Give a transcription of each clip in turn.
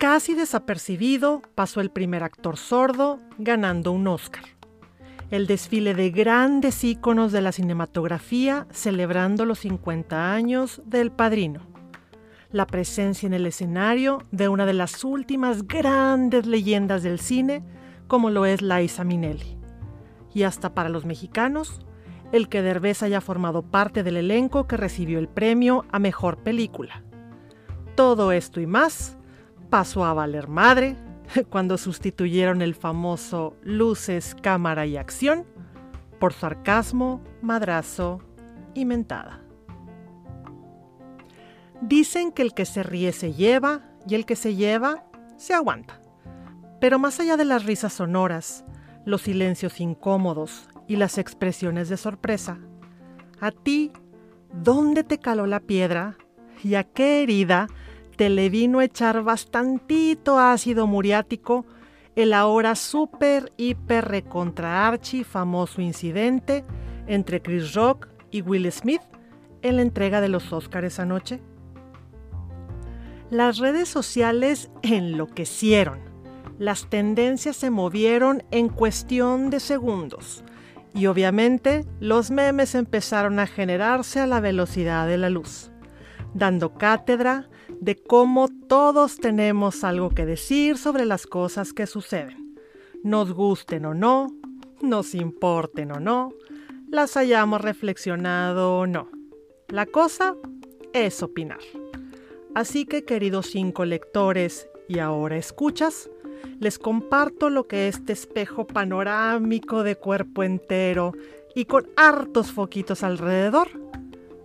casi desapercibido pasó el primer actor sordo ganando un Oscar. El desfile de grandes íconos de la cinematografía celebrando los 50 años del Padrino. La presencia en el escenario de una de las últimas grandes leyendas del cine, como lo es Liza Minnelli. Y hasta para los mexicanos, el que Derbez haya formado parte del elenco que recibió el premio a Mejor Película. Todo esto y más pasó a valer madre cuando sustituyeron el famoso luces, cámara y acción por sarcasmo, madrazo y mentada. Dicen que el que se ríe se lleva y el que se lleva se aguanta. Pero más allá de las risas sonoras, los silencios incómodos y las expresiones de sorpresa, a ti, ¿dónde te caló la piedra y a qué herida te le vino a echar bastantito ácido muriático el ahora súper, hiper, recontra archi famoso incidente entre Chris Rock y Will Smith en la entrega de los Oscars anoche? Las redes sociales enloquecieron. Las tendencias se movieron en cuestión de segundos. Y obviamente los memes empezaron a generarse a la velocidad de la luz, dando cátedra de cómo todos tenemos algo que decir sobre las cosas que suceden. Nos gusten o no, nos importen o no, las hayamos reflexionado o no. La cosa es opinar. Así que queridos cinco lectores y ahora escuchas, les comparto lo que este espejo panorámico de cuerpo entero y con hartos foquitos alrededor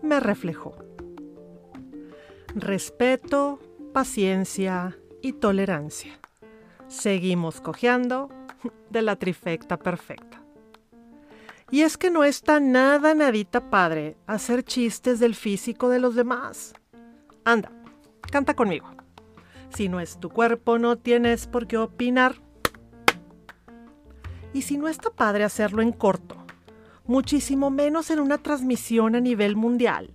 me reflejó respeto, paciencia y tolerancia. Seguimos cojeando de la trifecta perfecta. Y es que no está nada nadita padre hacer chistes del físico de los demás. Anda, canta conmigo. Si no es tu cuerpo, no tienes por qué opinar. Y si no está padre hacerlo en corto, muchísimo menos en una transmisión a nivel mundial,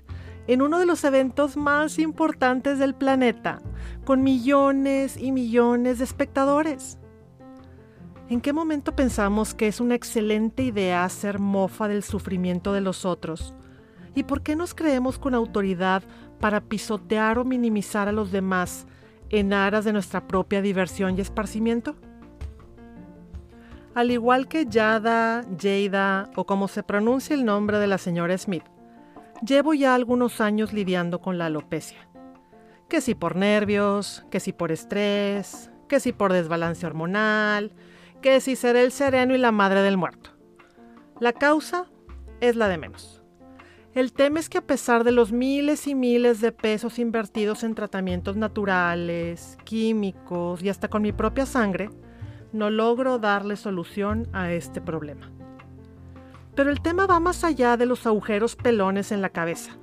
en uno de los eventos más importantes del planeta, con millones y millones de espectadores. ¿En qué momento pensamos que es una excelente idea hacer mofa del sufrimiento de los otros? ¿Y por qué nos creemos con autoridad para pisotear o minimizar a los demás en aras de nuestra propia diversión y esparcimiento? Al igual que Yada, Jada o como se pronuncia el nombre de la señora Smith, llevo ya algunos años lidiando con la alopecia. Que si por nervios, que si por estrés, que si por desbalance hormonal, que si seré el sereno y la madre del muerto. La causa es la de menos. El tema es que a pesar de los miles y miles de pesos invertidos en tratamientos naturales, químicos y hasta con mi propia sangre, no logro darle solución a este problema. Pero el tema va más allá de los agujeros pelones en la cabeza.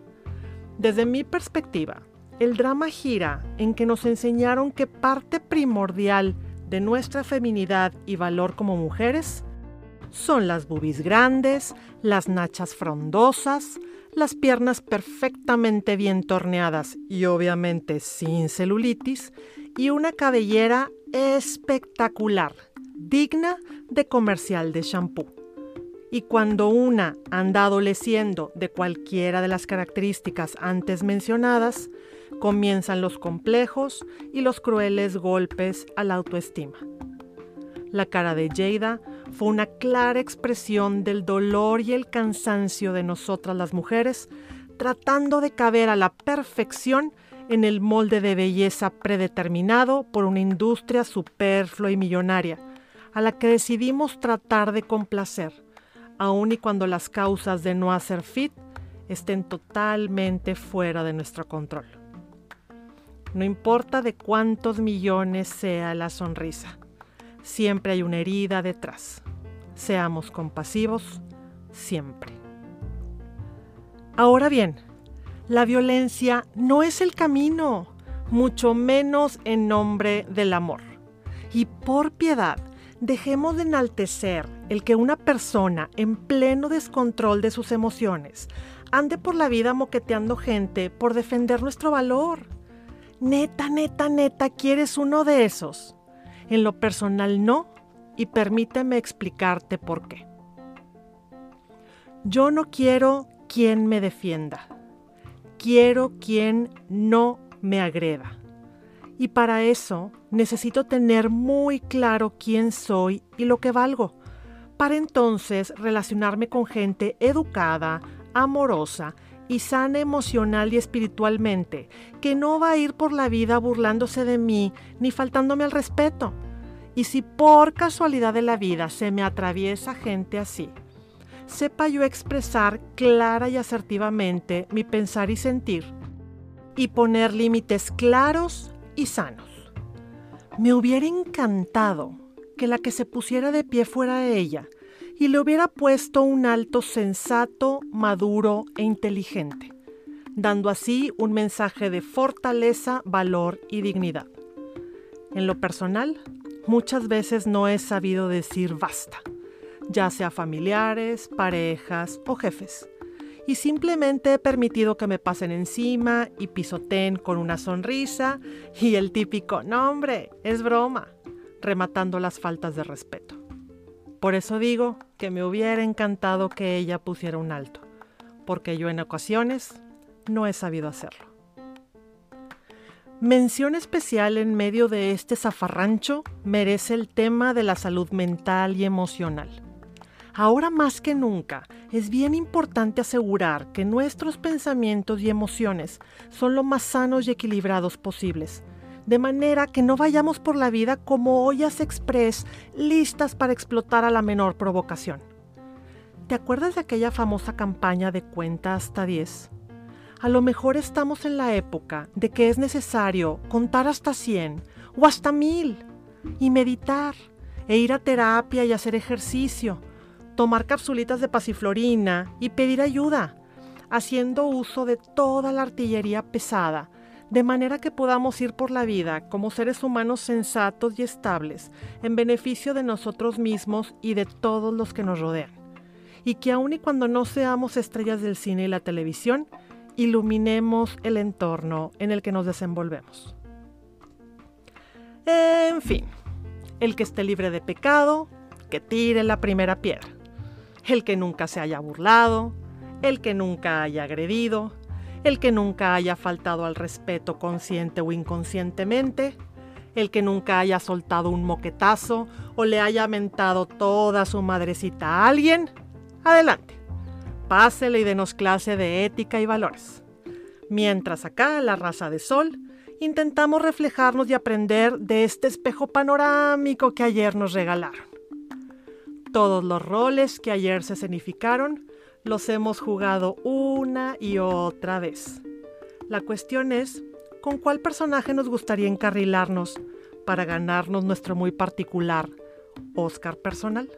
Desde mi perspectiva, el drama gira en que nos enseñaron que parte primordial de nuestra feminidad y valor como mujeres son las bubis grandes, las nachas frondosas, las piernas perfectamente bien torneadas y obviamente sin celulitis, y una cabellera espectacular, digna de comercial de shampoo. Y cuando una anda adoleciendo de cualquiera de las características antes mencionadas, comienzan los complejos y los crueles golpes a la autoestima. La cara de Jada fue una clara expresión del dolor y el cansancio de nosotras las mujeres, tratando de caber a la perfección en el molde de belleza predeterminado por una industria superflua y millonaria, a la que decidimos tratar de complacer aun y cuando las causas de no hacer fit estén totalmente fuera de nuestro control. No importa de cuántos millones sea la sonrisa, siempre hay una herida detrás. Seamos compasivos siempre. Ahora bien, la violencia no es el camino, mucho menos en nombre del amor. Y por piedad, dejemos de enaltecer el que una persona en pleno descontrol de sus emociones ande por la vida moqueteando gente por defender nuestro valor. Neta, neta, neta, ¿quieres uno de esos? En lo personal no, y permíteme explicarte por qué. Yo no quiero quien me defienda, quiero quien no me agreda. Y para eso necesito tener muy claro quién soy y lo que valgo, para entonces relacionarme con gente educada, amorosa y sana emocional y espiritualmente, que no va a ir por la vida burlándose de mí ni faltándome al respeto. Y si por casualidad de la vida se me atraviesa gente así, sepa yo expresar clara y asertivamente mi pensar y sentir y poner límites claros y sanos. Me hubiera encantado que la que se pusiera de pie fuera ella y le hubiera puesto un alto sensato, maduro e inteligente, dando así un mensaje de fortaleza, valor y dignidad. En lo personal, muchas veces no he sabido decir basta, ya sea familiares, parejas o jefes, y simplemente he permitido que me pasen encima y pisoteen con una sonrisa y el típico, no hombre, es broma, rematando las faltas de respeto. Por eso digo que me hubiera encantado que ella pusiera un alto, porque yo en ocasiones no he sabido hacerlo. Mención especial en medio de este zafarrancho merece el tema de la salud mental y emocional. Ahora más que nunca es bien importante asegurar que nuestros pensamientos y emociones son lo más sanos y equilibrados posibles de manera que no vayamos por la vida como ollas express listas para explotar a la menor provocación. ¿Te acuerdas de aquella famosa campaña de cuenta hasta 10? A lo mejor estamos en la época de que es necesario contar hasta 100 o hasta 1000 y meditar e ir a terapia y hacer ejercicio, tomar capsulitas de pasiflorina y pedir ayuda, haciendo uso de toda la artillería pesada de manera que podamos ir por la vida como seres humanos sensatos y estables, en beneficio de nosotros mismos y de todos los que nos rodean. Y que aun y cuando no seamos estrellas del cine y la televisión, iluminemos el entorno en el que nos desenvolvemos. En fin, el que esté libre de pecado, que tire la primera piedra. El que nunca se haya burlado, el que nunca haya agredido, el que nunca haya faltado al respeto consciente o inconscientemente, el que nunca haya soltado un moquetazo o le haya mentado toda su madrecita a alguien, adelante, pásele y denos clase de ética y valores. Mientras acá, la raza de sol, intentamos reflejarnos y aprender de este espejo panorámico que ayer nos regalaron. Todos los roles que ayer se escenificaron los hemos jugado una y otra vez. La cuestión es, ¿con cuál personaje nos gustaría encarrilarnos para ganarnos nuestro muy particular Oscar personal?